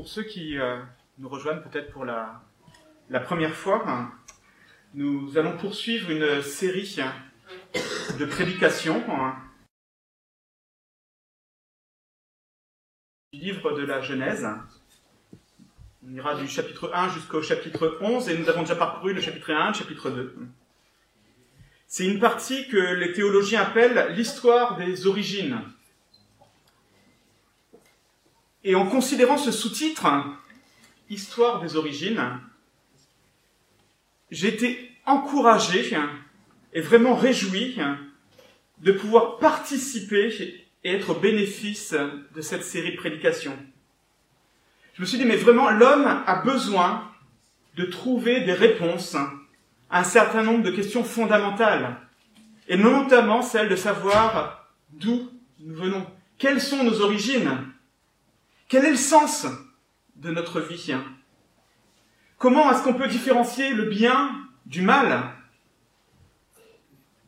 pour ceux qui euh, nous rejoignent peut-être pour la, première fois, nous allons poursuivre une série de prédications du livre de la Genèse. On ira du chapitre 1 jusqu'au chapitre 11 et nous avons déjà parcouru le chapitre 1 et le chapitre 2. C'est une partie que les théologiens appellent l'histoire des origines. Et en considérant ce sous-titre, Histoire des origines, j'ai été encouragé et vraiment réjoui de pouvoir participer et être au bénéfice de cette série de prédications. Je me suis dit, mais vraiment, l'homme a besoin de trouver des réponses à un certain nombre de questions fondamentales, et notamment celle de savoir d'où nous venons, quelles sont nos origines, quel est le sens de notre vie Comment est-ce qu'on peut différencier le bien du mal?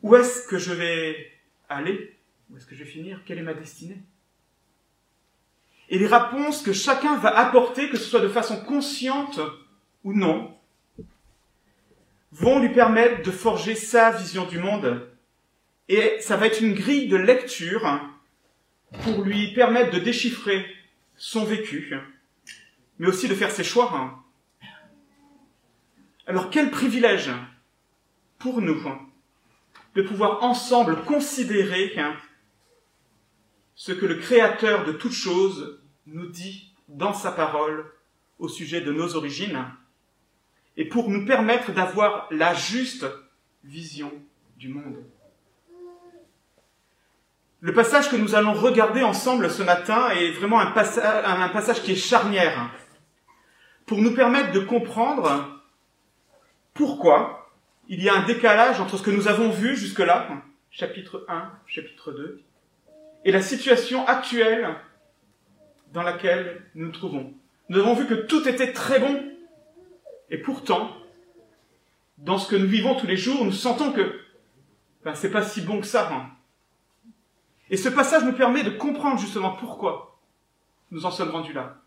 Où est-ce que je vais aller? Où est-ce que je vais finir? Quelle est ma destinée? Et les réponses que chacun va apporter, que ce soit de façon consciente ou non, vont lui permettre de forger sa vision du monde. Et ça va être une grille de lecture pour lui permettre de déchiffrer son vécu, mais aussi de faire ses choix. Alors quel privilège pour nous de pouvoir ensemble considérer ce que le Créateur de toutes choses nous dit dans sa parole au sujet de nos origines et pour nous permettre d'avoir la juste vision du monde. Le passage que nous allons regarder ensemble ce matin est vraiment un passage, qui est charnière pour nous permettre de comprendre pourquoi il y a un décalage entre ce que nous avons vu jusque-là, chapitre 1, chapitre 2, et la situation actuelle dans laquelle nous nous trouvons. Nous avons vu que tout était très bon, et pourtant, dans ce que nous vivons tous les jours, nous sentons que ben, c'est pas si bon que ça. Hein. Et ce passage nous permet de comprendre justement pourquoi nous en sommes rendus là.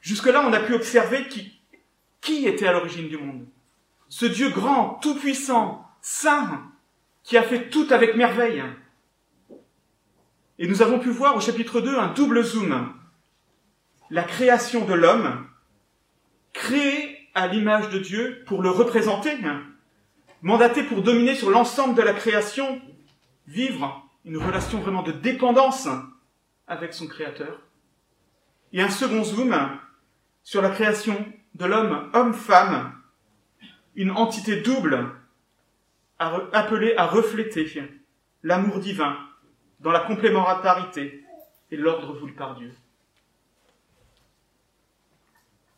Jusque-là, on a pu observer qui, qui était à l'origine du monde. Ce Dieu grand, tout-puissant, saint, qui a fait tout avec merveille. Et nous avons pu voir au chapitre 2 un double zoom. La création de l'homme, créé à l'image de Dieu pour le représenter, mandaté pour dominer sur l'ensemble de la création, vivre une relation vraiment de dépendance avec son Créateur. Et un second zoom sur la création de l'homme homme-femme, une entité double appelée à refléter l'amour divin dans la complémentarité et l'ordre voulu par Dieu.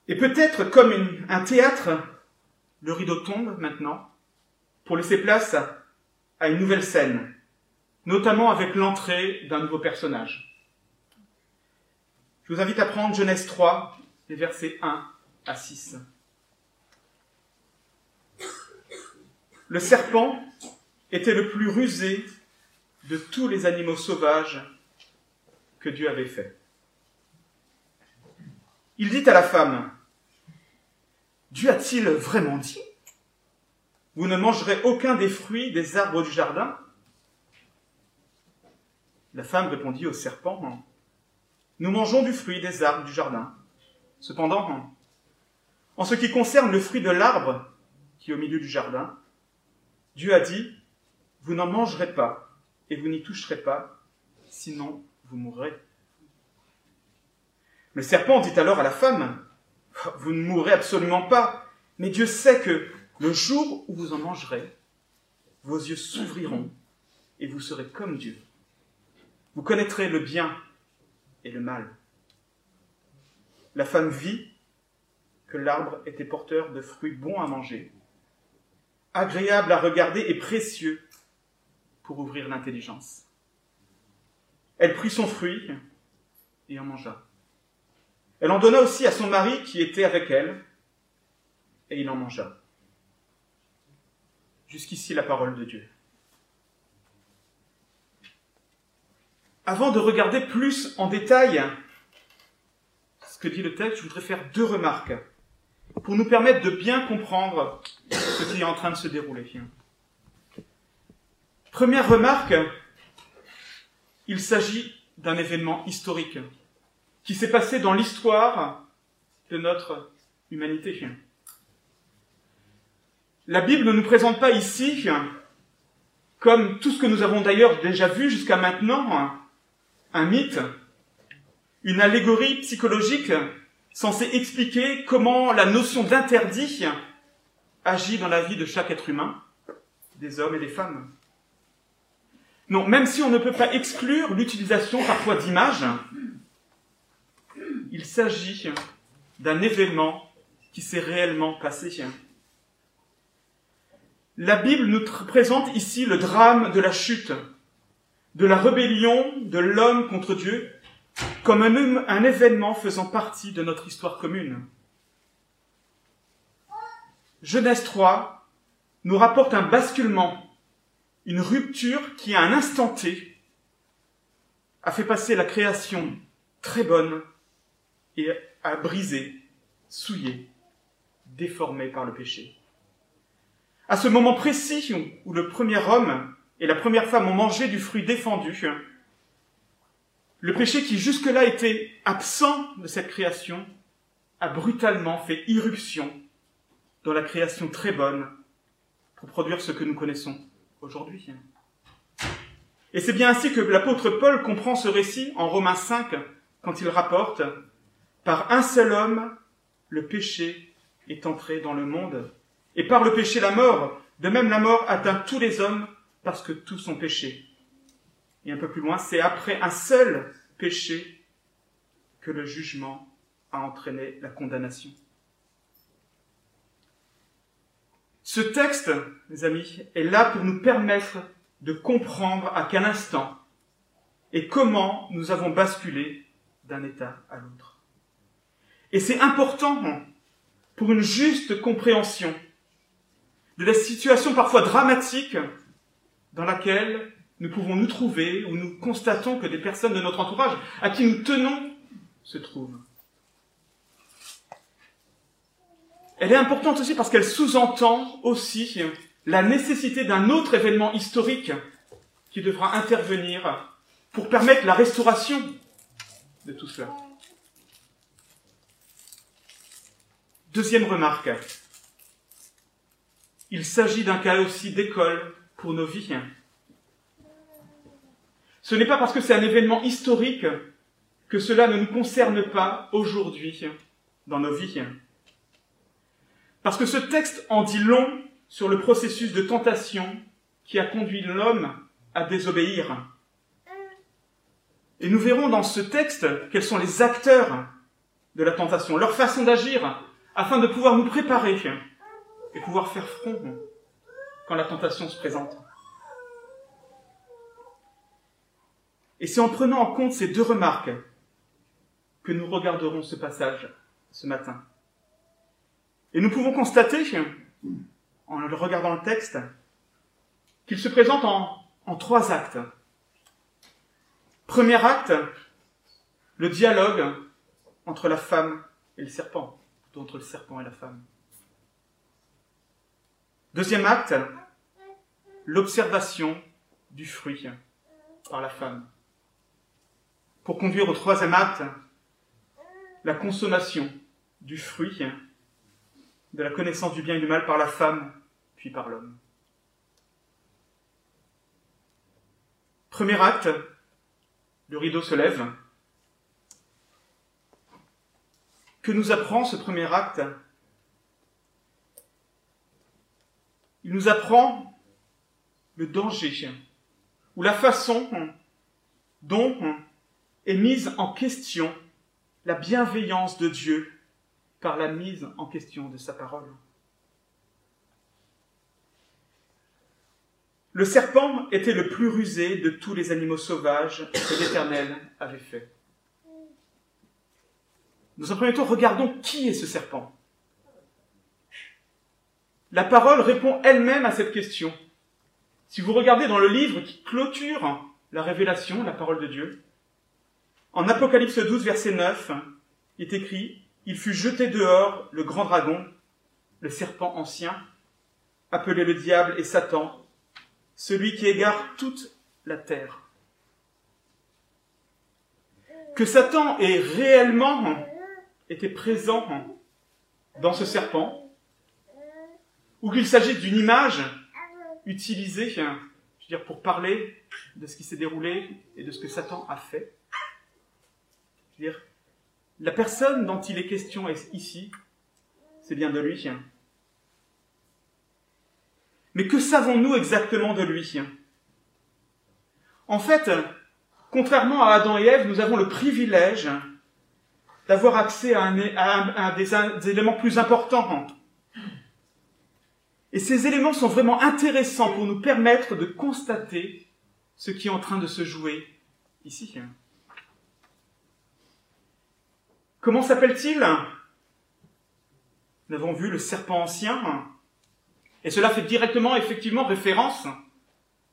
Et peut-être comme un théâtre, le rideau tombe maintenant pour laisser place à une nouvelle scène, notamment avec l'entrée d'un nouveau personnage. Je vous invite à prendre Genèse 3, les versets 1 à 6. Le serpent était le plus rusé de tous les animaux sauvages que Dieu avait faits. Il dit à la femme, Dieu a-t-il vraiment dit Vous ne mangerez aucun des fruits des arbres du jardin? La femme répondit au serpent, Nous mangeons du fruit des arbres du jardin. Cependant, en ce qui concerne le fruit de l'arbre qui est au milieu du jardin, Dieu a dit, Vous n'en mangerez pas et vous n'y toucherez pas, sinon vous mourrez. Le serpent dit alors à la femme, Vous ne mourrez absolument pas, mais Dieu sait que le jour où vous en mangerez, vos yeux s'ouvriront et vous serez comme Dieu. Vous connaîtrez le bien et le mal. La femme vit que l'arbre était porteur de fruits bons à manger, agréables à regarder et précieux pour ouvrir l'intelligence. Elle prit son fruit et en mangea. Elle en donna aussi à son mari qui était avec elle, et il en mangea. Jusqu'ici la parole de Dieu. Avant de regarder plus en détail que dit le texte, je voudrais faire deux remarques pour nous permettre de bien comprendre ce qui est en train de se dérouler. Première remarque, il s'agit d'un événement historique qui s'est passé dans l'histoire de notre humanité. La Bible ne nous présente pas ici, comme tout ce que nous avons d'ailleurs déjà vu jusqu'à maintenant, un mythe, une allégorie psychologique censée expliquer comment la notion d'interdit agit dans la vie de chaque être humain, des hommes et des femmes. Non, même si on ne peut pas exclure l'utilisation parfois d'images, il s'agit d'un événement qui s'est réellement passé. La Bible nous présente ici le drame de la chute, de la rébellion de l'homme contre Dieu, comme un, événement faisant partie de notre histoire commune. Genèse 3 nous rapporte un basculement, une rupture qui, à un instant T, a fait passer la création très bonne et a brisé, souillé, déformé par le péché. À ce moment précis où le premier homme et la première femme ont mangé du fruit défendu, le péché qui jusque-là était absent de cette création a brutalement fait irruption dans la création très bonne pour produire ce que nous connaissons aujourd'hui. Et c'est bien ainsi que l'apôtre Paul comprend ce récit en Romains 5 quand il rapporte Par un seul homme, le péché est entré dans le monde, et par le péché la mort, de même la mort atteint tous les hommes parce que tous sont péchés. Et un peu plus loin, c'est après un seul péché que le jugement a entraîné la condamnation. Ce texte, mes amis, est là pour nous permettre de comprendre à quel instant et comment nous avons basculé d'un état à l'autre. Et c'est important pour une juste compréhension de la situation parfois dramatique dans laquelle nous pouvons nous trouver, où nous constatons que des personnes de notre entourage à qui nous tenons se trouvent. Elle est importante aussi parce qu'elle sous-entend aussi la nécessité d'un autre événement historique qui devra intervenir pour permettre la restauration de tout cela. Deuxième remarque. Il s'agit d'un cas aussi d'école pour nos vies. Ce n'est pas parce que c'est un événement historique que cela ne nous concerne pas aujourd'hui dans nos vies. Parce que ce texte en dit long sur le processus de tentation qui a conduit l'homme à désobéir. Et nous verrons dans ce texte quels sont les acteurs de la tentation, leur façon d'agir, afin de pouvoir nous préparer et pouvoir faire front quand la tentation se présente. Et c'est en prenant en compte ces deux remarques que nous regarderons ce passage ce matin. Et nous pouvons constater, en regardant le texte, qu'il se présente en, en trois actes. Premier acte, le dialogue entre la femme et le serpent, plutôt entre le serpent et la femme. Deuxième acte, l'observation du fruit par la femme pour conduire au troisième acte, la consommation du fruit de la connaissance du bien et du mal par la femme, puis par l'homme. Premier acte, le rideau se lève. Que nous apprend ce premier acte? Il nous apprend le danger ou la façon dont est mise en question la bienveillance de Dieu par la mise en question de sa parole. Le serpent était le plus rusé de tous les animaux sauvages que l'Éternel avait fait. Nous en premier temps, regardons qui est ce serpent. La parole répond elle-même à cette question. Si vous regardez dans le livre qui clôture la révélation, la parole de Dieu, en Apocalypse 12, verset 9, il est écrit, il fut jeté dehors, le grand dragon, le serpent ancien, appelé le diable et Satan, celui qui égare toute la terre. Que Satan ait réellement été présent dans ce serpent, ou qu'il s'agisse d'une image utilisée, je pour parler de ce qui s'est déroulé et de ce que Satan a fait. Dire, la personne dont il est question ici, c'est bien de lui. Mais que savons-nous exactement de lui En fait, contrairement à Adam et Ève, nous avons le privilège d'avoir accès à, un, des, éléments plus importants. Et ces éléments sont vraiment intéressants pour nous permettre de constater ce qui est en train de se jouer ici. Comment s'appelle-t-il? Nous avons vu le serpent ancien, et cela fait directement, effectivement, référence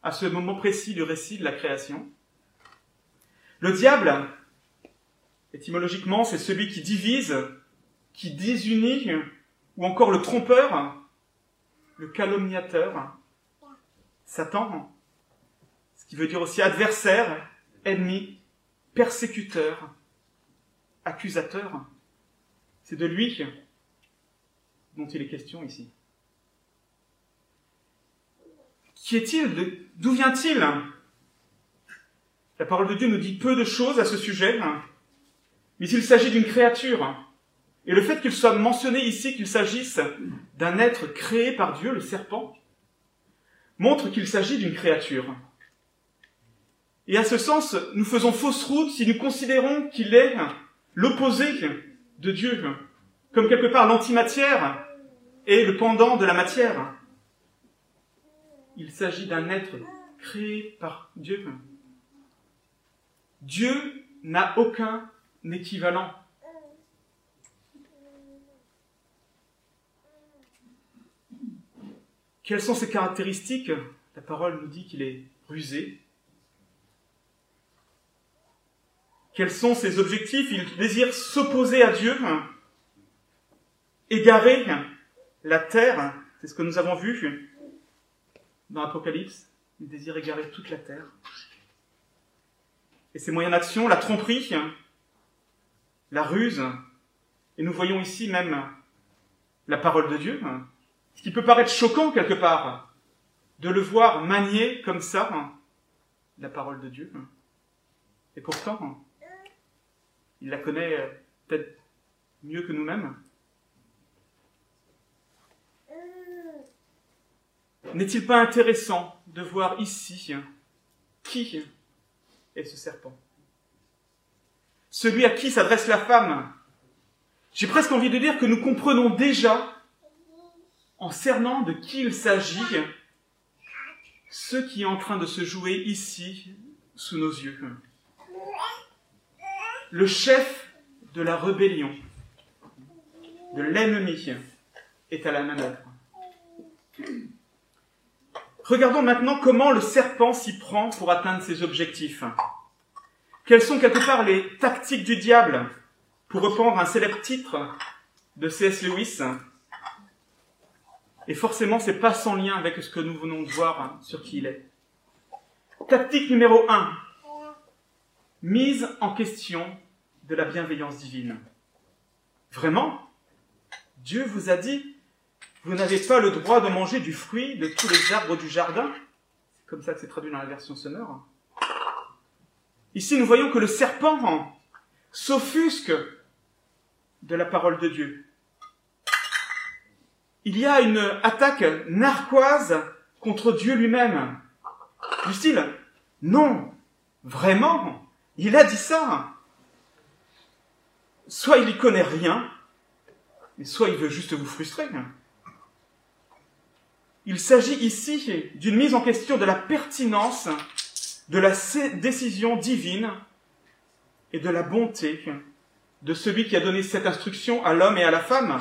à ce moment précis du récit de la création. Le diable, étymologiquement, c'est celui qui divise, qui désunit, ou encore le trompeur, le calomniateur, Satan, ce qui veut dire aussi adversaire, ennemi, persécuteur, accusateur. C'est de lui dont il est question ici. Qui est-il? D'où vient-il? La parole de Dieu nous dit peu de choses à ce sujet, mais il s'agit d'une créature. Et le fait qu'il soit mentionné ici qu'il s'agisse d'un être créé par Dieu, le serpent, montre qu'il s'agit d'une créature. Et à ce sens, nous faisons fausse route si nous considérons qu'il est l'opposé de Dieu, comme quelque part l'antimatière et le pendant de la matière il s'agit d'un être créé par Dieu. Dieu n'a aucun équivalent. Quelles sont ses caractéristiques? La parole nous dit qu'il est rusé. Quels sont ses objectifs? Il désire s'opposer à Dieu, égarer la terre, c'est ce que nous avons vu, dans l'Apocalypse, il désire égarer toute la terre. Et ses moyens d'action, la tromperie, la ruse, et nous voyons ici même la parole de Dieu, ce qui peut paraître choquant quelque part, de le voir manier comme ça la parole de Dieu. Et pourtant, il la connaît peut-être mieux que nous-mêmes. N'est-il pas intéressant de voir ici qui est ce serpent? Celui à qui s'adresse la femme? J'ai presque envie de dire que nous comprenons déjà, en cernant de qui il s'agit, ce qui est en train de se jouer ici, sous nos yeux. Le chef de la rébellion, de l'ennemi, est à la manœuvre. Regardons maintenant comment le serpent s'y prend pour atteindre ses objectifs. Quelles sont quelque part les tactiques du diable pour reprendre un célèbre titre de C.S. Lewis? Et forcément, c'est pas sans lien avec ce que nous venons de voir sur qui il est. Tactique numéro 1. Mise en question de la bienveillance divine. Vraiment? Dieu vous a dit vous n'avez pas le droit de manger du fruit de tous les arbres du jardin? C'est comme ça que c'est traduit dans la version sonore. Ici, nous voyons que le serpent s'offusque de la parole de Dieu. Il y a une attaque narquoise contre Dieu lui-même. Du style, non, vraiment, il a dit ça. Soit il y connaît rien, mais soit il veut juste vous frustrer. Il s'agit ici d'une mise en question de la pertinence de la décision divine et de la bonté de celui qui a donné cette instruction à l'homme et à la femme.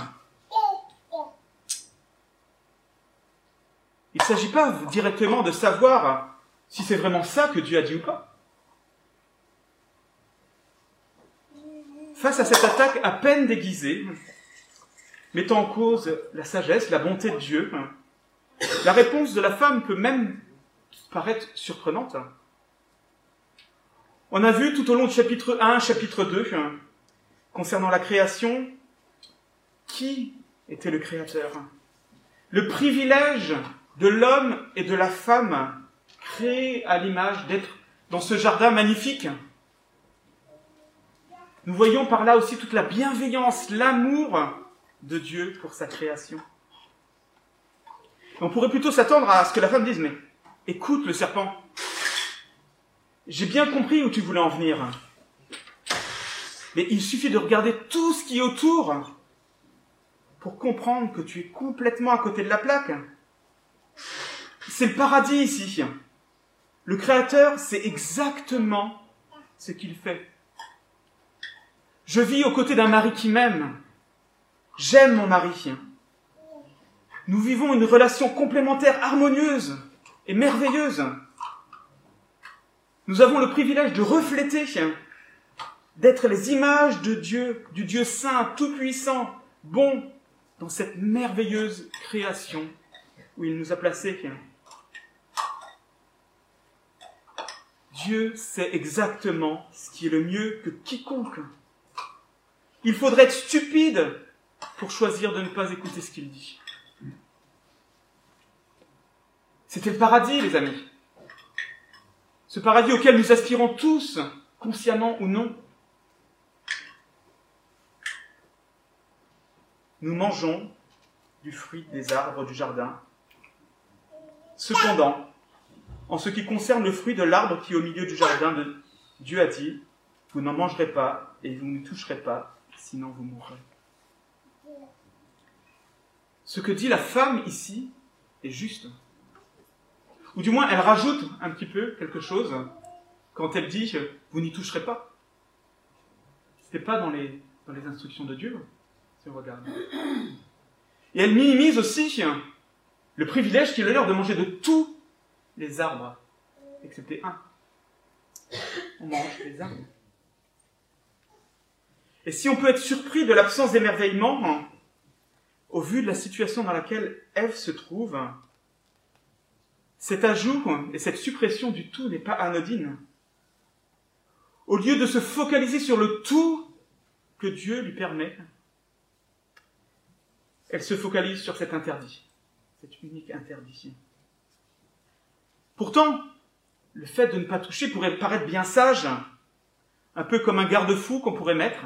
Il ne s'agit pas directement de savoir si c'est vraiment ça que Dieu a dit ou pas. face à cette attaque à peine déguisée, mettant en cause la sagesse, la bonté de Dieu, la réponse de la femme peut même paraître surprenante. On a vu tout au long du chapitre 1, chapitre 2, concernant la création, qui était le Créateur? Le privilège de l'homme et de la femme créés à l'image d'être dans ce jardin magnifique. Nous voyons par là aussi toute la bienveillance, l'amour de Dieu pour sa création. On pourrait plutôt s'attendre à ce que la femme dise, mais écoute le serpent, j'ai bien compris où tu voulais en venir. Mais il suffit de regarder tout ce qui est autour pour comprendre que tu es complètement à côté de la plaque. C'est le paradis ici. Le Créateur sait exactement ce qu'il fait. Je vis aux côtés d'un mari qui m'aime. J'aime mon mari. Nous vivons une relation complémentaire harmonieuse et merveilleuse. Nous avons le privilège de refléter, d'être les images de Dieu, du Dieu saint, tout-puissant, bon, dans cette merveilleuse création où il nous a placés. Dieu sait exactement ce qui est le mieux que quiconque. Il faudrait être stupide pour choisir de ne pas écouter ce qu'il dit. C'était le paradis, les amis. Ce paradis auquel nous aspirons tous, consciemment ou non. Nous mangeons du fruit des arbres du jardin. Cependant, en ce qui concerne le fruit de l'arbre qui est au milieu du jardin, de... Dieu a dit, vous n'en mangerez pas et vous ne toucherez pas, sinon vous mourrez. Ce que dit la femme ici est juste. Ou du moins, elle rajoute un petit peu quelque chose quand elle dit vous n'y toucherez pas. Ce n'est pas dans les, instructions de Dieu, si on regarde. Et elle minimise aussi le privilège qu'il a leur de manger de tous les arbres, excepté un. On mange les arbres. Et si on peut être surpris de l'absence d'émerveillement, au vu de la situation dans laquelle Ève se trouve, cet ajout et cette suppression du tout n'est pas anodine. Au lieu de se focaliser sur le tout que Dieu lui permet, elle se focalise sur cet interdit, cet unique interdit. Pourtant, le fait de ne pas toucher pourrait paraître bien sage, un peu comme un garde-fou qu'on pourrait mettre.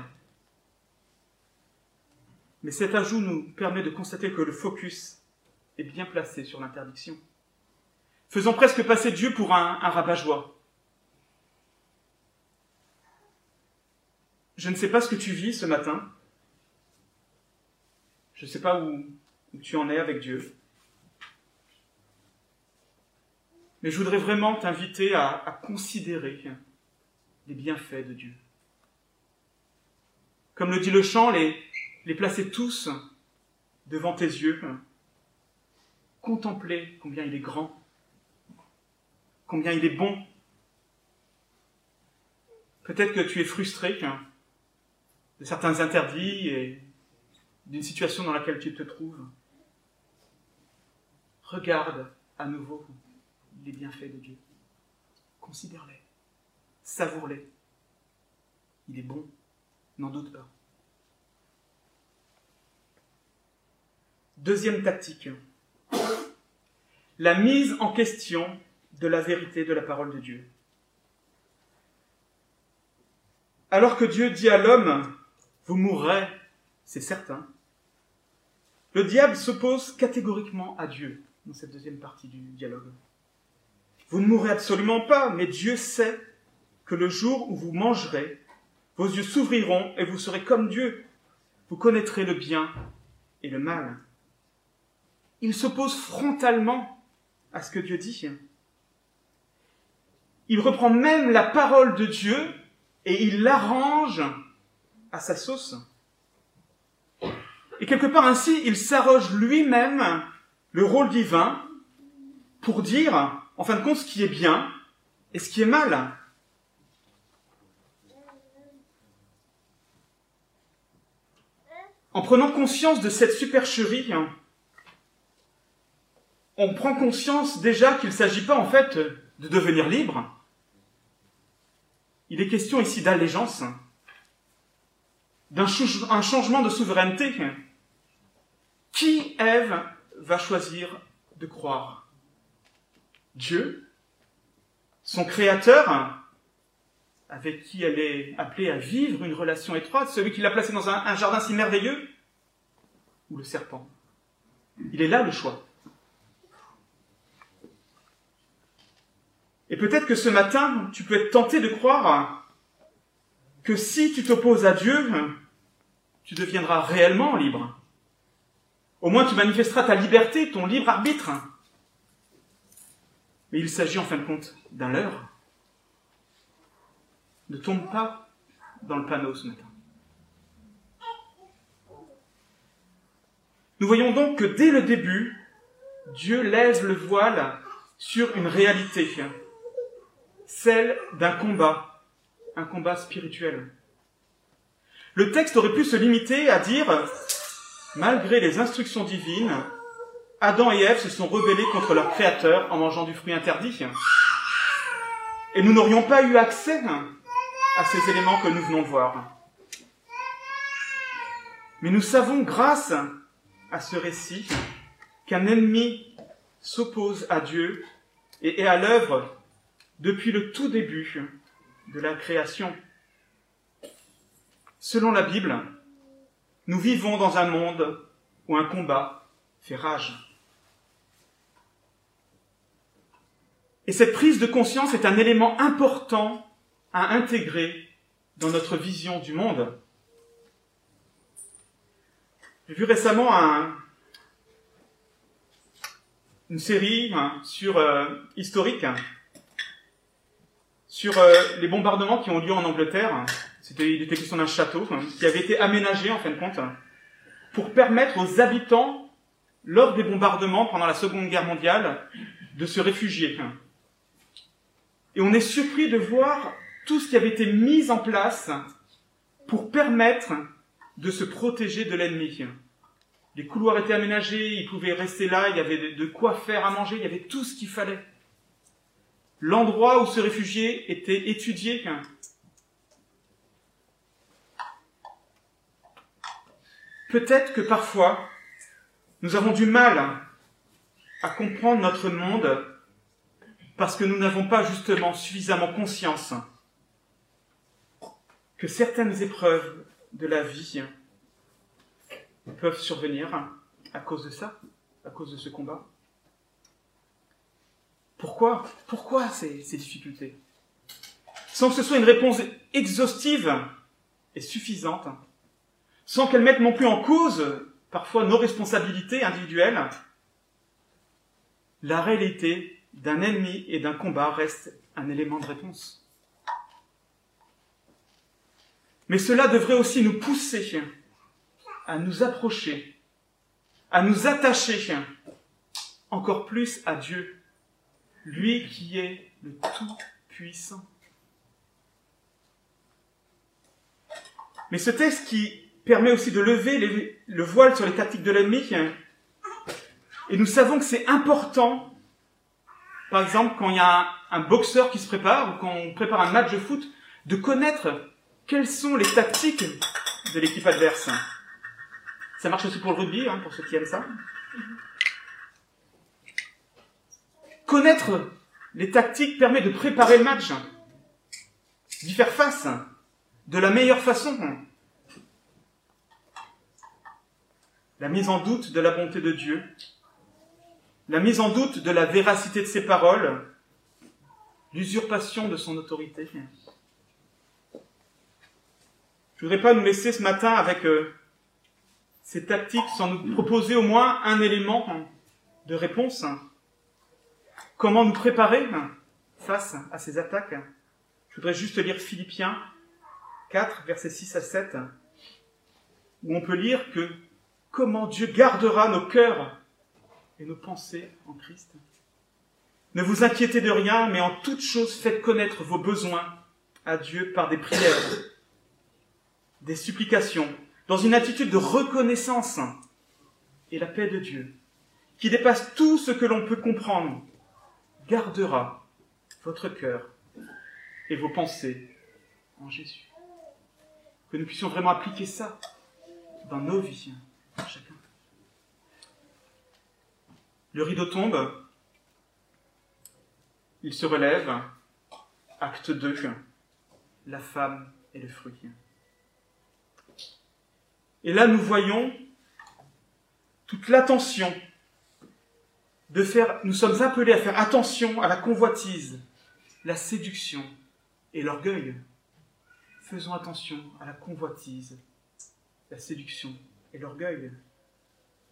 Mais cet ajout nous permet de constater que le focus est bien placé sur l'interdiction faisant presque passer Dieu pour un, rabat-joie. Je ne sais pas ce que tu vis ce matin. Je ne sais pas où, tu en es avec Dieu. Mais je voudrais vraiment t'inviter à, considérer les bienfaits de Dieu. Comme le dit le chant, les, les placer tous devant tes yeux. Contempler combien il est grand combien il est bon. Peut-être que tu es frustré de certains interdits et d'une situation dans laquelle tu te trouves. Regarde à nouveau les bienfaits de Dieu. Considère-les. Savoure-les. Il est bon. N'en doute pas. Deuxième tactique. La mise en question de la vérité de la parole de Dieu. Alors que Dieu dit à l'homme, vous mourrez, c'est certain, le diable s'oppose catégoriquement à Dieu dans cette deuxième partie du dialogue. Vous ne mourrez absolument pas, mais Dieu sait que le jour où vous mangerez, vos yeux s'ouvriront et vous serez comme Dieu. Vous connaîtrez le bien et le mal. Il s'oppose frontalement à ce que Dieu dit. Il reprend même la parole de Dieu et il l'arrange à sa sauce. Et quelque part ainsi, il s'arroge lui-même le rôle divin pour dire, en fin de compte, ce qui est bien et ce qui est mal. En prenant conscience de cette supercherie, on prend conscience déjà qu'il ne s'agit pas en fait de devenir libre. Il est question ici d'allégeance, d'un changement de souveraineté. Qui, Ève, va choisir de croire? Dieu Son Créateur avec qui elle est appelée à vivre une relation étroite, celui qui l'a placée dans un, jardin si merveilleux Ou le serpent Il est là le choix. Et peut-être que ce matin, tu peux être tenté de croire que si tu t'opposes à Dieu, tu deviendras réellement libre. Au moins tu manifesteras ta liberté, ton libre arbitre. Mais il s'agit en fin de compte d'un leurre. Ne tombe pas dans le panneau ce matin. Nous voyons donc que dès le début, Dieu lève le voile sur une réalité celle d'un combat, un combat spirituel. Le texte aurait pu se limiter à dire, malgré les instructions divines, Adam et Ève se sont rebellés contre leur Créateur en mangeant du fruit interdit. Et nous n'aurions pas eu accès à ces éléments que nous venons de voir. Mais nous savons, grâce à ce récit, qu'un ennemi s'oppose à Dieu et est à l'œuvre depuis le tout début de la création. Selon la Bible, nous vivons dans un monde où un combat fait rage. Et cette prise de conscience est un élément important à intégrer dans notre vision du monde. J'ai vu récemment une série hein, euh, historique sur euh, les bombardements qui ont lieu en Angleterre. C'était, il question d'un château hein, qui avait été aménagé en fin de compte pour permettre aux habitants, lors des bombardements pendant la Seconde Guerre mondiale, de se réfugier. Et on est surpris de voir tout ce qui avait été mis en place pour permettre de se protéger de l'ennemi. Les couloirs étaient aménagés, ils pouvaient rester là, il y avait de quoi faire à manger, il y avait tout ce qu'il fallait l'endroit où se réfugier était étudié. Peut-être que parfois, nous avons du mal à comprendre notre monde parce que nous n'avons pas justement suffisamment conscience que certaines épreuves de la vie peuvent survenir à cause de ça, à cause de ce combat. Pourquoi Pourquoi ces, ces difficultés? Sans que ce soit une réponse exhaustive et suffisante, sans qu'elle mette non plus en cause parfois nos responsabilités individuelles, la réalité d'un ennemi et d'un combat reste un élément de réponse. Mais cela devrait aussi nous pousser à nous approcher, à nous attacher encore plus à Dieu lui qui est le Tout-Puissant. Mais ce texte qui permet aussi de lever le voile sur les tactiques de l'ennemi, et nous savons que c'est important, par exemple, quand il y a un, boxeur qui se prépare, ou quand on prépare un match de foot, de connaître quelles sont les tactiques de l'équipe adverse. Ça marche aussi pour le rugby, hein, pour ceux qui aiment ça. Connaître les tactiques permet de préparer le match, d'y faire face de la meilleure façon. La mise en doute de la bonté de Dieu, la mise en doute de la véracité de ses paroles, l'usurpation de son autorité. Je voudrais pas nous laisser ce matin avec euh, ces tactiques sans nous proposer au moins un élément de réponse. Comment nous préparer face à ces attaques? Je voudrais juste lire Philippiens 4, versets 6 à 7, où on peut lire que comment Dieu gardera nos cœurs et nos pensées en Christ. Ne vous inquiétez de rien, mais en toute chose faites connaître vos besoins à Dieu par des prières, des supplications, dans une attitude de reconnaissance et la paix de Dieu, qui dépasse tout ce que l'on peut comprendre, gardera votre cœur et vos pensées en Jésus. Que nous puissions vraiment appliquer ça dans nos vies, chacun. Le rideau tombe, il se relève, acte 2, la femme et le fruit. Et là, nous voyons toute l'attention de faire, nous sommes appelés à faire attention à la convoitise, la séduction et l'orgueil. Faisons attention à la convoitise, la séduction et l'orgueil.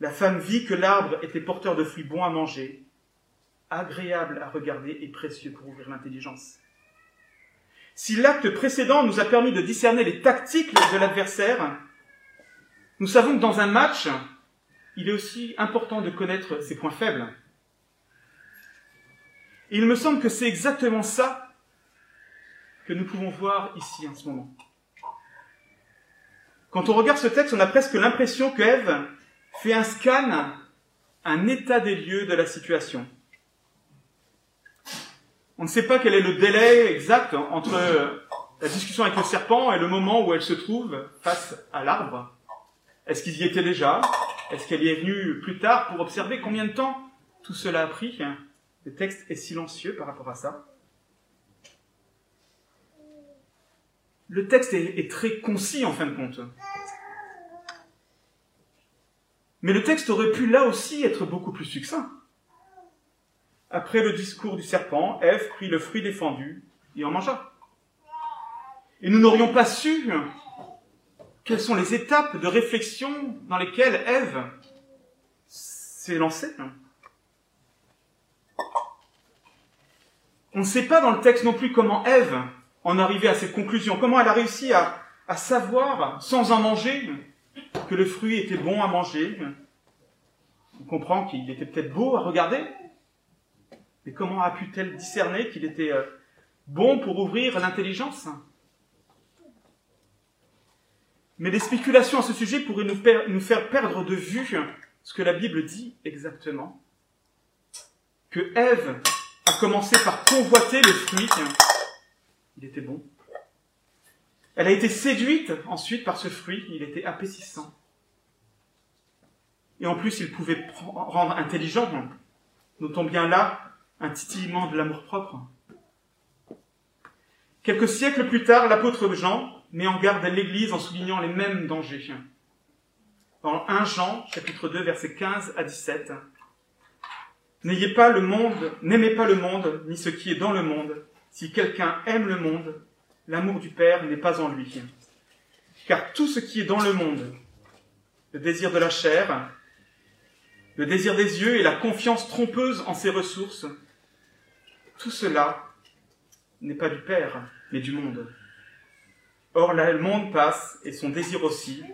La femme vit que l'arbre était porteur de fruits bons à manger, agréable à regarder et précieux pour ouvrir l'intelligence. Si l'acte précédent nous a permis de discerner les tactiques de l'adversaire, nous savons que dans un match, il est aussi important de connaître ses points faibles. Et il me semble que c'est exactement ça que nous pouvons voir ici en ce moment. Quand on regarde ce texte, on a presque l'impression que Ève fait un scan, un état des lieux de la situation. On ne sait pas quel est le délai exact entre la discussion avec le serpent et le moment où elle se trouve face à l'arbre. Est-ce qu'il y était déjà? Est-ce qu'elle y est venue plus tard pour observer combien de temps tout cela a pris? Le texte est silencieux par rapport à ça. Le texte est, très concis en fin de compte. Mais le texte aurait pu là aussi être beaucoup plus succinct. Après le discours du serpent, Ève prit le fruit défendu et en mangea. Et nous n'aurions pas su quelles sont les étapes de réflexion dans lesquelles Ève s'est lancée. On ne sait pas dans le texte non plus comment Ève en arrivait à cette conclusion, comment elle a réussi à, à savoir, sans en manger, que le fruit était bon à manger. On comprend qu'il était peut-être beau à regarder, mais comment a pu-t-elle discerner qu'il était euh, bon pour ouvrir l'intelligence? Mais des spéculations à ce sujet pourraient nous, nous faire perdre de vue ce que la Bible dit exactement. Que Ève a commencé par convoiter le fruit. Il était bon. Elle a été séduite ensuite par ce fruit, il était appétissant. Et en plus, il pouvait rendre intelligent. Notons bien là un titillement de l'amour-propre. Quelques siècles plus tard, l'apôtre Jean met en garde l'Église en soulignant les mêmes dangers. Dans 1 Jean, chapitre 2, versets 15 à 17. N'ayez pas le monde, n'aimez pas le monde, ni ce qui est dans le monde. Si quelqu'un aime le monde, l'amour du Père n'est pas en lui. Car tout ce qui est dans le monde, le désir de la chair, le désir des yeux et la confiance trompeuse en ses ressources, tout cela n'est pas du Père, mais du monde. Or, le monde passe et son désir aussi,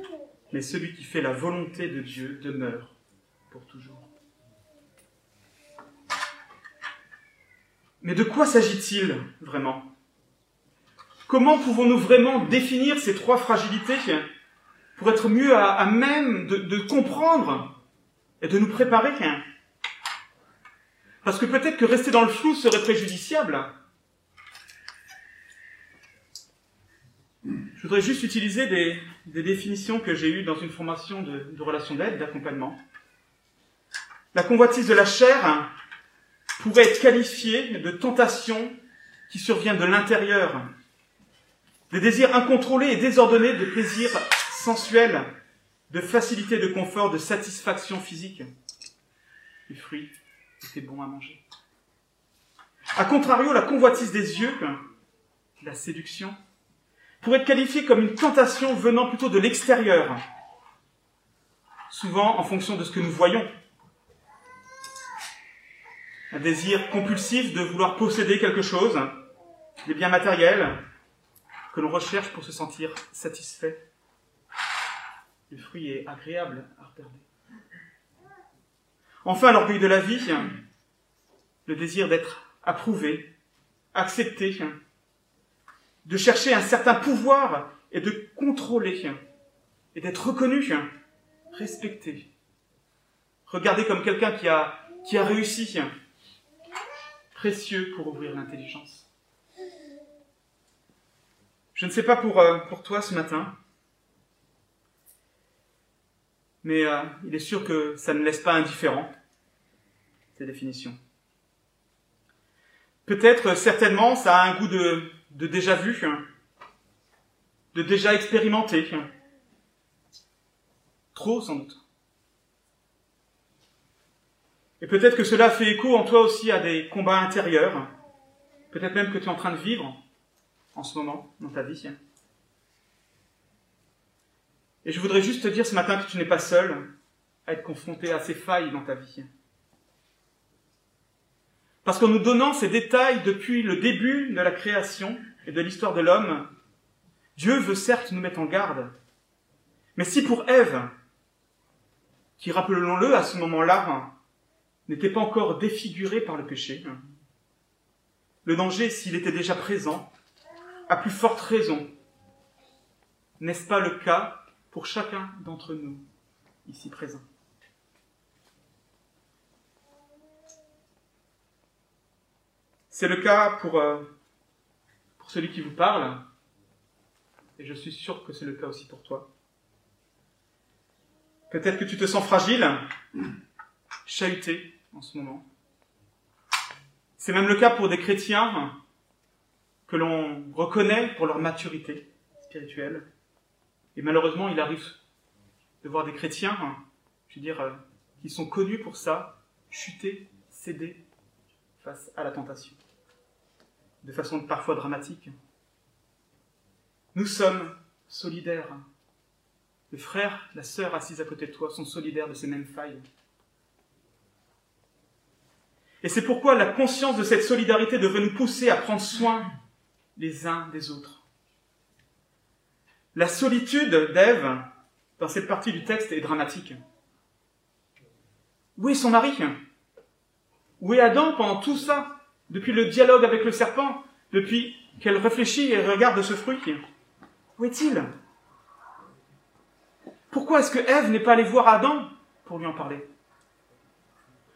mais celui qui fait la volonté de Dieu demeure pour toujours. Mais de quoi s'agit-il vraiment? Comment pouvons-nous vraiment définir ces trois fragilités pour être mieux à, même de, comprendre et de nous préparer Parce que peut-être que rester dans le flou serait préjudiciable. Je voudrais juste utiliser des, définitions que j'ai eues dans une formation de, de relation d'aide, d'accompagnement. La convoitise de la chair pourrait être qualifiée de tentation qui survient de l'intérieur, des désirs incontrôlés et désordonnés de plaisirs sensuels, de facilité de confort, de satisfaction physique. Les fruits étaient bons à manger. A contrario, la convoitise des yeux, la séduction, pourrait être qualifiée comme une tentation venant plutôt de l'extérieur, souvent en fonction de ce que nous voyons, un désir compulsif de vouloir posséder quelque chose, des biens matériels que l'on recherche pour se sentir satisfait. Le fruit est agréable à regarder. Enfin, l'orgueil de la vie, le désir d'être approuvé, accepté, de chercher un certain pouvoir et de contrôler et d'être reconnu, respecté, regardé comme quelqu'un qui a, qui a réussi, précieux pour ouvrir l'intelligence. Je ne sais pas pour, euh, pour toi ce matin, mais euh, il est sûr que ça ne laisse pas indifférent, ces définitions. Peut-être, certainement, ça a un goût de, de déjà vu, de déjà expérimenté. Trop, sans doute. Et peut-être que cela fait écho en toi aussi à des combats intérieurs, peut-être même que tu es en train de vivre en ce moment dans ta vie. Et je voudrais juste te dire ce matin que tu n'es pas seul à être confronté à ces failles dans ta vie. Parce qu'en nous donnant ces détails depuis le début de la création et de l'histoire de l'homme, Dieu veut certes nous mettre en garde. Mais si pour Ève, qui rappelons-le à ce moment-là, n'était pas encore défigurée par le péché, le danger, s'il était déjà présent, a plus forte raison. N'est-ce pas le cas pour chacun d'entre nous ici présents? C'est le cas pour, euh, pour celui qui vous parle, et je suis sûr que c'est le cas aussi pour toi. Peut-être que tu te sens fragile, chahuté en ce moment. C'est même le cas pour des chrétiens que l'on reconnaît pour leur maturité spirituelle. Et malheureusement, il arrive de voir des chrétiens, hein, je veux dire, euh, qui sont connus pour ça, chuter, céder face à la tentation, de façon parfois dramatique. Nous sommes solidaires. Le frère, la sœur assise à côté de toi sont solidaires de ces mêmes failles. Et c'est pourquoi la conscience de cette solidarité devrait nous pousser à prendre soin les uns des autres. La solitude d'Ève, dans cette partie du texte, est dramatique. Où est son mari? Où est Adam pendant tout ça? Depuis le dialogue avec le serpent? Depuis qu'elle réfléchit et regarde ce fruit? Où est-il? Pourquoi est-ce que Ève n'est pas allée voir Adam pour lui en parler?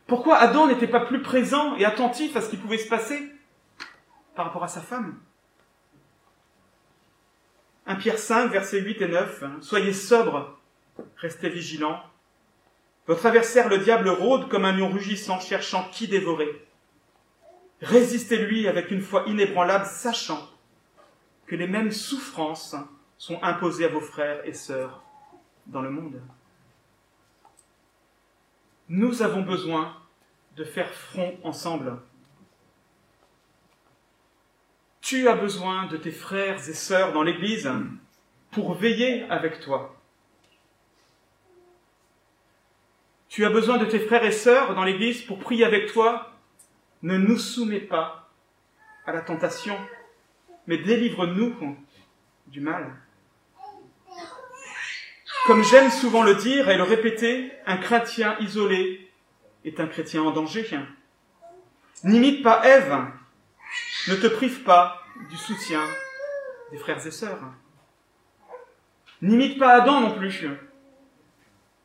Pourquoi Adam n'était pas plus présent et attentif à ce qui pouvait se passer par rapport à sa femme? 1 Pierre 5, versets 8 et 9. Soyez sobres, restez vigilants. Votre adversaire, le diable, rôde comme un lion rugissant, cherchant qui dévorer. Résistez-lui avec une foi inébranlable, sachant que les mêmes souffrances sont imposées à vos frères et sœurs dans le monde. Nous avons besoin de faire front ensemble tu as besoin de tes frères et sœurs dans l'Église pour veiller avec toi. Tu as besoin de tes frères et sœurs dans l'Église pour prier avec toi. Ne nous soumets pas à la tentation, mais délivre-nous du mal. Comme j'aime souvent le dire et le répéter, un chrétien isolé est un chrétien en danger. N'imite pas Ève, ne te prive pas du soutien des frères et sœurs. N'imite pas Adam non plus.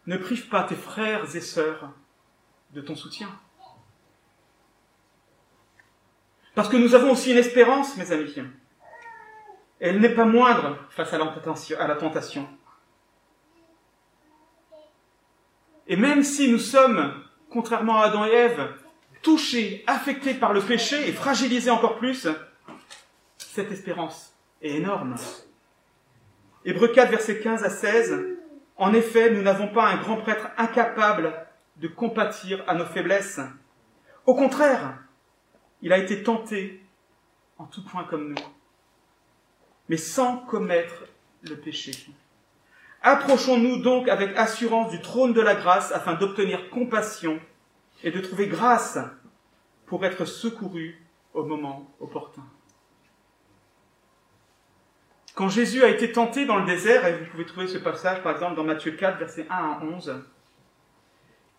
Ne prive pas tes frères et sœurs de ton soutien. Parce que nous avons aussi une espérance, mes amis. Elle n'est pas moindre face à la tentation. Et même si nous sommes, contrairement à Adam et Ève, touchés, affectés par le péché et fragilisés encore plus, cette espérance est énorme. Hébreu 4, versets 15 à 16. En effet, nous n'avons pas un grand prêtre incapable de compatir à nos faiblesses. Au contraire, il a été tenté en tout point comme nous, mais sans commettre le péché. Approchons-nous donc avec assurance du trône de la grâce afin d'obtenir compassion et de trouver grâce pour être secouru au moment opportun. Quand Jésus a été tenté dans le désert, et vous pouvez trouver ce passage par exemple dans Matthieu 4, versets 1 à 11,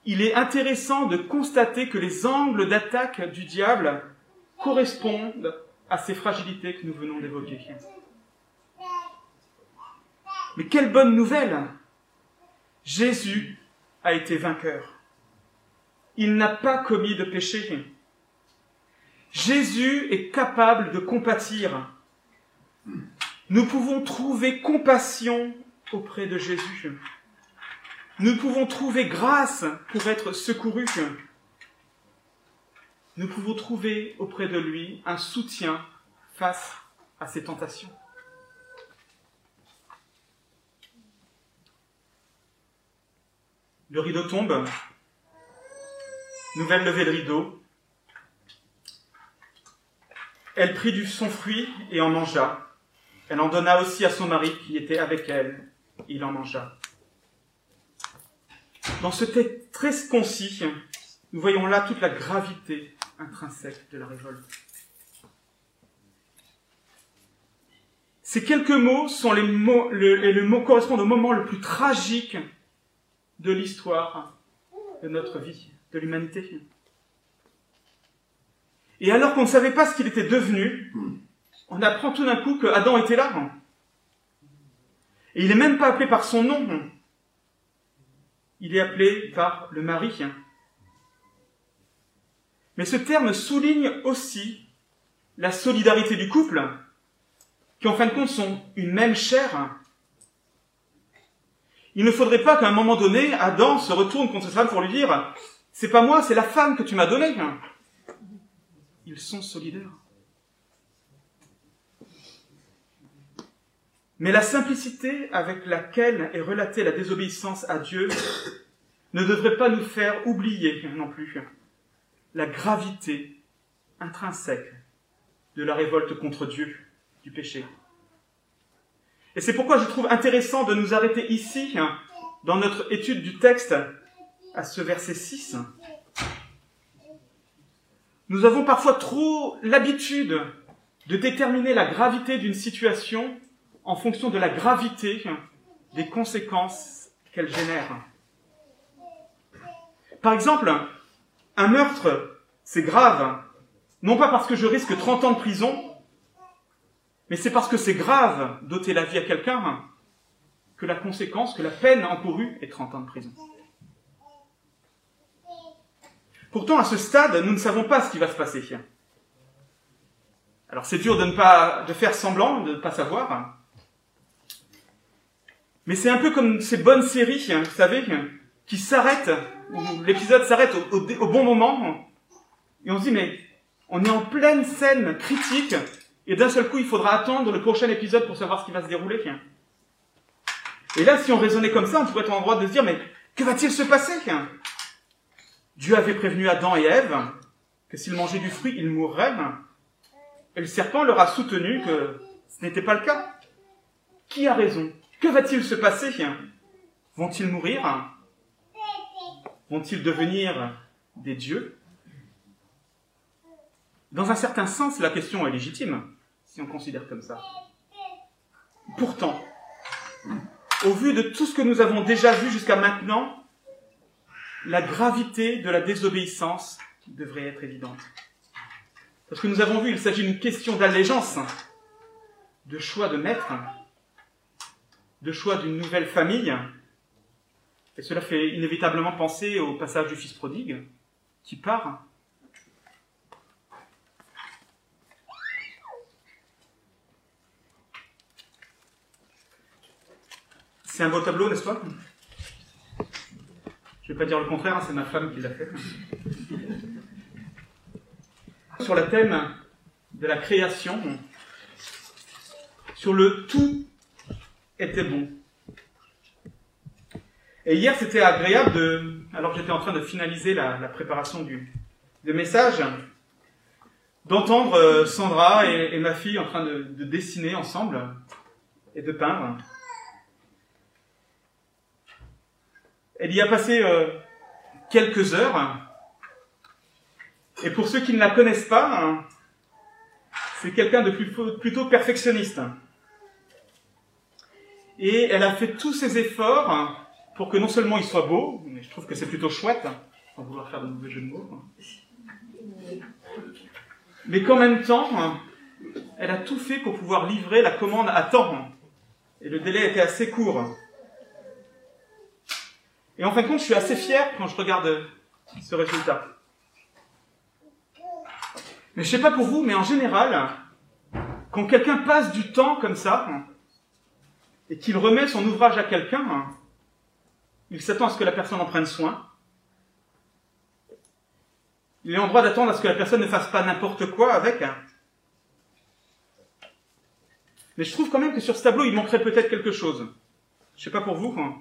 il est intéressant de constater que les angles d'attaque du diable correspondent à ces fragilités que nous venons d'évoquer. Mais quelle bonne nouvelle Jésus a été vainqueur. Il n'a pas commis de péché. Jésus est capable de compatir. Nous pouvons trouver compassion auprès de Jésus. Nous pouvons trouver grâce pour être secourus. Nous pouvons trouver auprès de lui un soutien face à ses tentations. Le rideau tombe. Nouvelle levée de rideau. Elle prit du son fruit et en mangea. Elle en donna aussi à son mari qui était avec elle. Il en mangea. Dans ce texte très concis, nous voyons là toute la gravité intrinsèque de la révolte. Ces quelques mots sont les mots, et le mot correspondent au moment le plus tragique de l'histoire de notre vie, de l'humanité. Et alors qu'on ne savait pas ce qu'il était devenu, on apprend tout d'un coup que Adam était là. Et il n'est même pas appelé par son nom. Il est appelé par le mari. Mais ce terme souligne aussi la solidarité du couple, qui en fin de compte sont une même chair, il ne faudrait pas qu'à un moment donné, Adam se retourne contre sa femme pour lui dire C'est pas moi, c'est la femme que tu m'as donnée. Ils sont solidaires. Mais la simplicité avec laquelle est relatée la désobéissance à Dieu ne devrait pas nous faire oublier non plus la gravité intrinsèque de la révolte contre Dieu, du péché. Et c'est pourquoi je trouve intéressant de nous arrêter ici, hein, dans notre étude du texte, à ce verset 6. Nous avons parfois trop l'habitude de déterminer la gravité d'une situation en fonction de la gravité des conséquences qu'elle génère. Par exemple, un meurtre, c'est grave, non pas parce que je risque 30 ans de prison, mais c'est parce que c'est grave d'ôter la vie à quelqu'un que la conséquence, que la peine encourue est 30 ans de prison. Pourtant, à ce stade, nous ne savons pas ce qui va se passer. Alors c'est dur de ne pas, faire semblant, de ne pas savoir. Mais c'est un peu comme ces bonnes séries, vous savez, qui s'arrêtent, où l'épisode s'arrête au, au, bon moment, et on se dit, mais on est en pleine scène critique, et d'un seul coup, il faudra attendre le prochain épisode pour savoir ce qui va se dérouler. Et là, si on raisonnait comme ça, on pourrait être en droit de se dire, mais que va-t-il se passer? Dieu avait prévenu Adam et Ève que s'ils mangeaient du fruit, ils mourraient. Et le serpent leur a soutenu que ce n'était pas le cas. Qui a raison? Que va-t-il se passer? Vont-ils mourir? Vont-ils devenir des dieux? Dans un certain sens, la question est légitime si on considère comme ça. Pourtant, au vu de tout ce que nous avons déjà vu jusqu'à maintenant, la gravité de la désobéissance devrait être évidente. Parce que nous avons vu, il s'agit d'une question d'allégeance, de choix de maître, de choix d'une nouvelle famille. Et cela fait inévitablement penser au passage du fils prodigue, qui part C'est un beau tableau, n'est-ce pas? Je ne vais pas dire le contraire, hein, c'est ma femme qui l'a fait. Sur le thème de la création, sur le tout était bon. Et hier, c'était agréable de, alors que j'étais en train de finaliser la, préparation du, message, d'entendre euh, Sandra et, ma fille en train de dessiner ensemble et de peindre. Elle y a passé euh, quelques heures. Et pour ceux qui ne la connaissent pas, hein, c'est quelqu'un de plutôt perfectionniste. Et elle a fait tous ses efforts pour que non seulement il soit beau, mais je trouve que c'est plutôt chouette, sans vouloir faire de mauvais jeux de mots, mais qu'en même temps, elle a tout fait pour pouvoir livrer la commande à temps. Et le délai était assez court. Et en fin de compte, je suis assez fier quand je regarde ce résultat. Mais je sais pas pour vous, mais en général, quand quelqu'un passe du temps comme ça, et qu'il remet son ouvrage à quelqu'un, il s'attend à ce que la personne en prenne soin. Il est en droit d'attendre à ce que la personne ne fasse pas n'importe quoi avec. Mais je trouve quand même que sur ce tableau, il manquerait peut-être quelque chose. Je sais pas pour vous. Hein.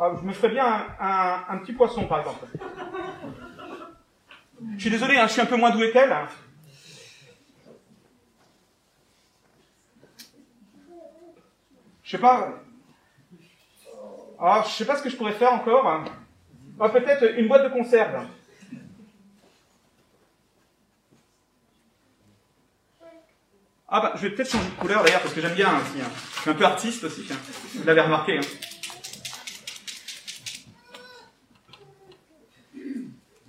Ah, je me ferais bien un, petit poisson, par exemple. Je suis désolé, hein, je suis un peu moins doué qu'elle. Je sais pas. Ah, je sais pas ce que je pourrais faire encore. Ah, peut-être une boîte de conserve. Ah bah, je vais peut-être changer de couleur d'ailleurs, parce que j'aime bien aussi. Hein. Je suis un peu artiste aussi, hein. vous l'avez remarqué. Hein.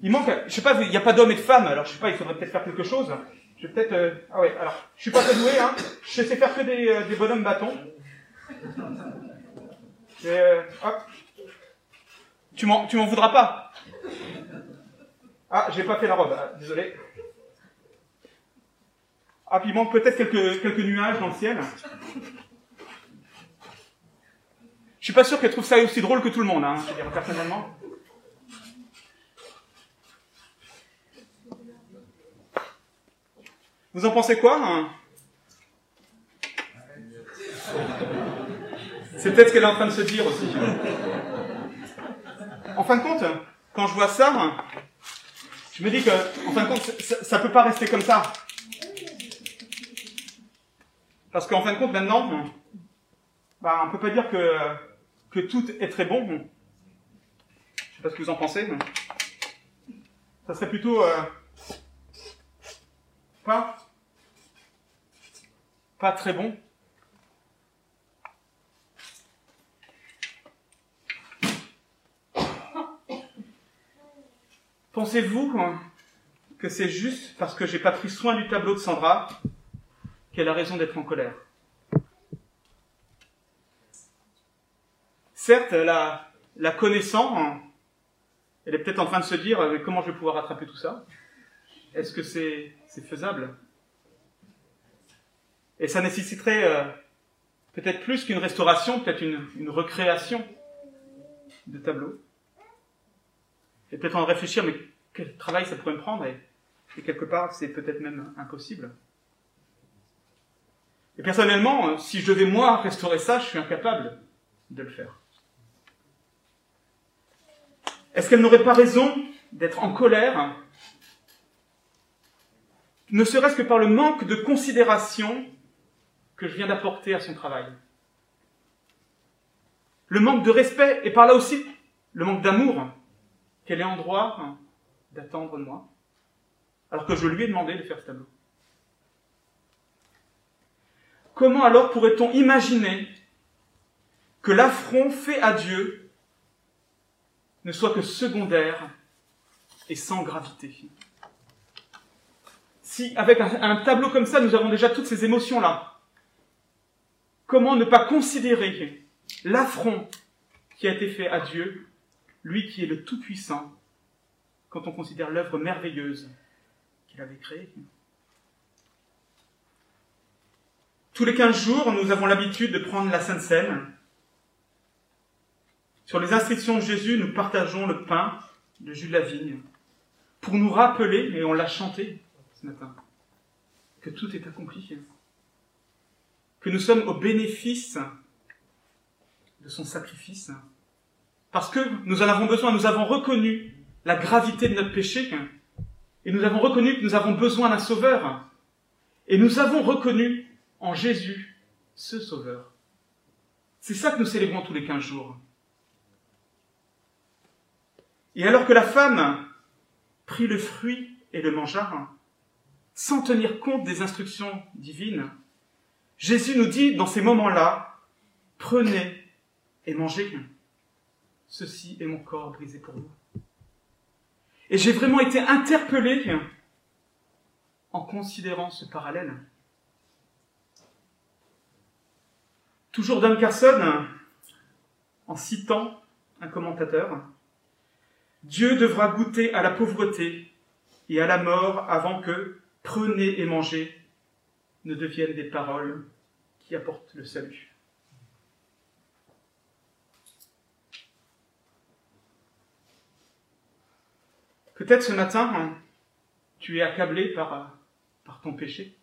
Il manque, je sais pas, il n'y a pas d'hommes et de femmes, alors je sais pas, il faudrait peut-être faire quelque chose. Je vais peut-être, euh, ah ouais, alors, je suis pas très doué, hein. Je sais faire que des, euh, des bonhommes bâtons. Euh, hop. Tu m'en, tu m'en voudras pas. Ah, j'ai pas fait la robe, ah, désolé. Ah, puis il manque peut-être quelques, quelques nuages dans le ciel. Je suis pas sûr qu'elle trouve ça aussi drôle que tout le monde, hein, je dire, personnellement. Vous en pensez quoi hein C'est peut-être ce qu'elle est en train de se dire aussi. En fin de compte, quand je vois ça, je me dis que, en fin de compte, ça, ne peut pas rester comme ça. Parce qu'en fin de compte, maintenant, bah, on peut pas dire que, tout est très bon. Je sais pas ce que vous en pensez. Ça serait plutôt euh, pas. Très bon. Pensez-vous que c'est juste parce que j'ai pas pris soin du tableau de Sandra qu'elle a raison d'être en colère? Certes, la, la connaissant, elle est peut-être en train de se dire comment je vais pouvoir rattraper tout ça? Est-ce que c'est faisable? Et ça nécessiterait euh, peut-être plus qu'une restauration, peut-être une, recréation de tableau et peut-être en réfléchir, mais quel travail ça pourrait me prendre? Et, quelque part, c'est peut-être même impossible. Et personnellement, si je devais moi restaurer ça, je suis incapable de le faire. Est-ce qu'elle n'aurait pas raison d'être en colère, ne serait-ce que par le manque de considération que je viens d'apporter à son travail Le manque de respect et par là aussi le manque d'amour qu'elle est en droit hein, d'attendre de moi, alors que je lui ai demandé de faire ce tableau. Comment alors pourrait-on imaginer que l'affront fait à Dieu ne soit que secondaire et sans gravité? Si avec un, tableau comme ça, nous avons déjà toutes ces émotions-là, comment ne pas considérer l'affront qui a été fait à Dieu lui qui est le Tout-Puissant, quand on considère l'œuvre merveilleuse qu'il avait créée. Tous les quinze jours, nous avons l'habitude de prendre la Sainte Seine. Sur les instructions de Jésus, nous partageons le pain de jus de la vigne pour nous rappeler, et on l'a chanté ce matin, que tout est accompli, que nous sommes au bénéfice de son sacrifice, parce que nous en avons besoin, nous avons reconnu la gravité de notre péché, et nous avons reconnu que nous avons besoin d'un sauveur, et nous avons reconnu en Jésus ce sauveur. C'est ça que nous célébrons tous les quinze jours. Et alors que la femme prit le fruit et le mangea, sans tenir compte des instructions divines, Jésus nous dit dans ces moments-là, prenez et mangez. Ceci est mon corps brisé pour vous. Et j'ai vraiment été interpellé en considérant ce parallèle. Toujours Dan Carson, en citant un commentateur, Dieu devra goûter à la pauvreté et à la mort avant que prenez et mangez ne deviennent des paroles qui apportent le salut. Peut-être ce matin, tu es accablé par, ton péché.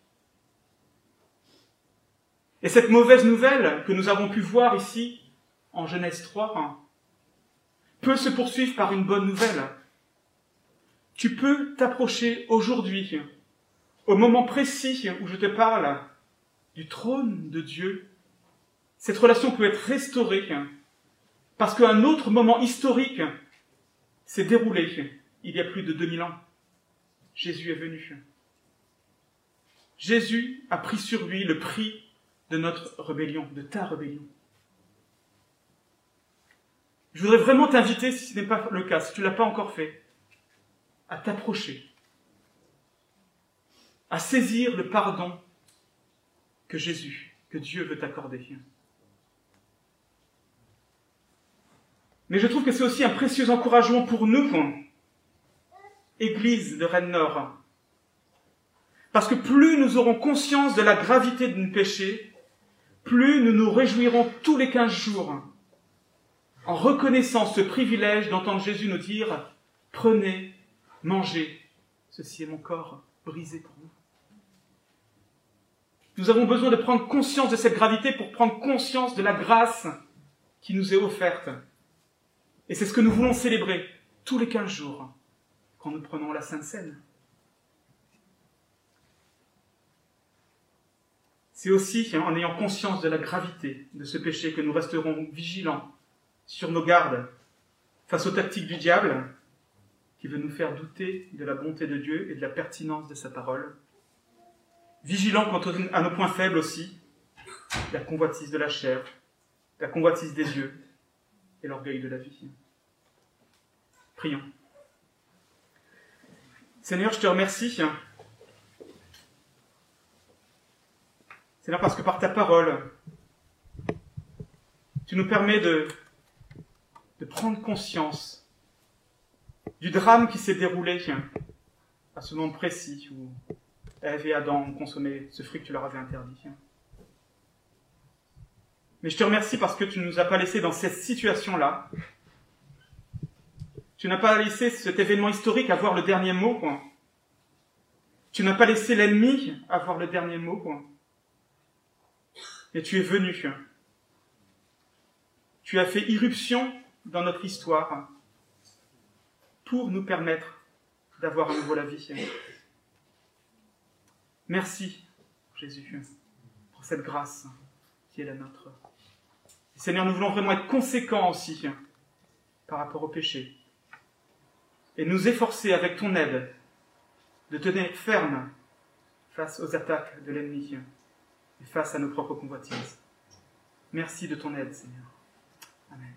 Et cette mauvaise nouvelle que nous avons pu voir ici en Genèse 3 hein, peut se poursuivre par une bonne nouvelle. Tu peux t'approcher aujourd'hui, au moment précis où je te parle, du trône de Dieu. Cette relation peut être restaurée parce qu'un autre moment historique s'est déroulé il y a plus de 2000 ans. Jésus est venu. Jésus a pris sur lui le prix de notre rébellion, de ta rébellion. Je voudrais vraiment t'inviter, si ce n'est pas le cas, si tu ne l'as pas encore fait, à t'approcher, à saisir le pardon que Jésus, que Dieu veut t'accorder. Mais je trouve que c'est aussi un précieux encouragement pour nous, Église de Rennes-Nord. Parce que plus nous aurons conscience de la gravité de nos péchés, plus nous nous réjouirons tous les quinze jours en reconnaissant ce privilège d'entendre Jésus nous dire Prenez, mangez, ceci est mon corps brisé pour vous. Nous avons besoin de prendre conscience de cette gravité pour prendre conscience de la grâce qui nous est offerte. Et c'est ce que nous voulons célébrer tous les quinze jours quand nous prenons la Sainte Seine. C'est aussi en ayant conscience de la gravité de ce péché que nous resterons vigilants sur nos gardes face aux tactiques du diable qui veut nous faire douter de la bonté de Dieu et de la pertinence de sa parole. Vigilants quant à nos points faibles aussi, la convoitise de la chair, la convoitise des yeux et l'orgueil de la vie. Prions. Seigneur, je te remercie. Seigneur, parce que par ta parole, tu nous permets de, prendre conscience du drame qui s'est déroulé à ce moment précis Ève et Adam ont consommé ce fruit que tu leur avais interdit. Mais je te remercie parce que tu ne nous as pas laissé dans cette situation-là, tu n'as pas laissé cet événement historique avoir le dernier mot, quoi. Tu n'as pas laissé l'ennemi avoir le dernier mot, quoi. Et tu es venu. Tu as fait irruption dans notre histoire pour nous permettre d'avoir à nouveau la vie. Merci, Jésus, pour cette grâce qui est la nôtre. Seigneur, nous voulons vraiment être conséquents aussi par rapport au péché et nous efforcer avec ton aide de tenir ferme face aux attaques de l'ennemi et face à nos propres convoitises. Merci de ton aide, Seigneur. Amen.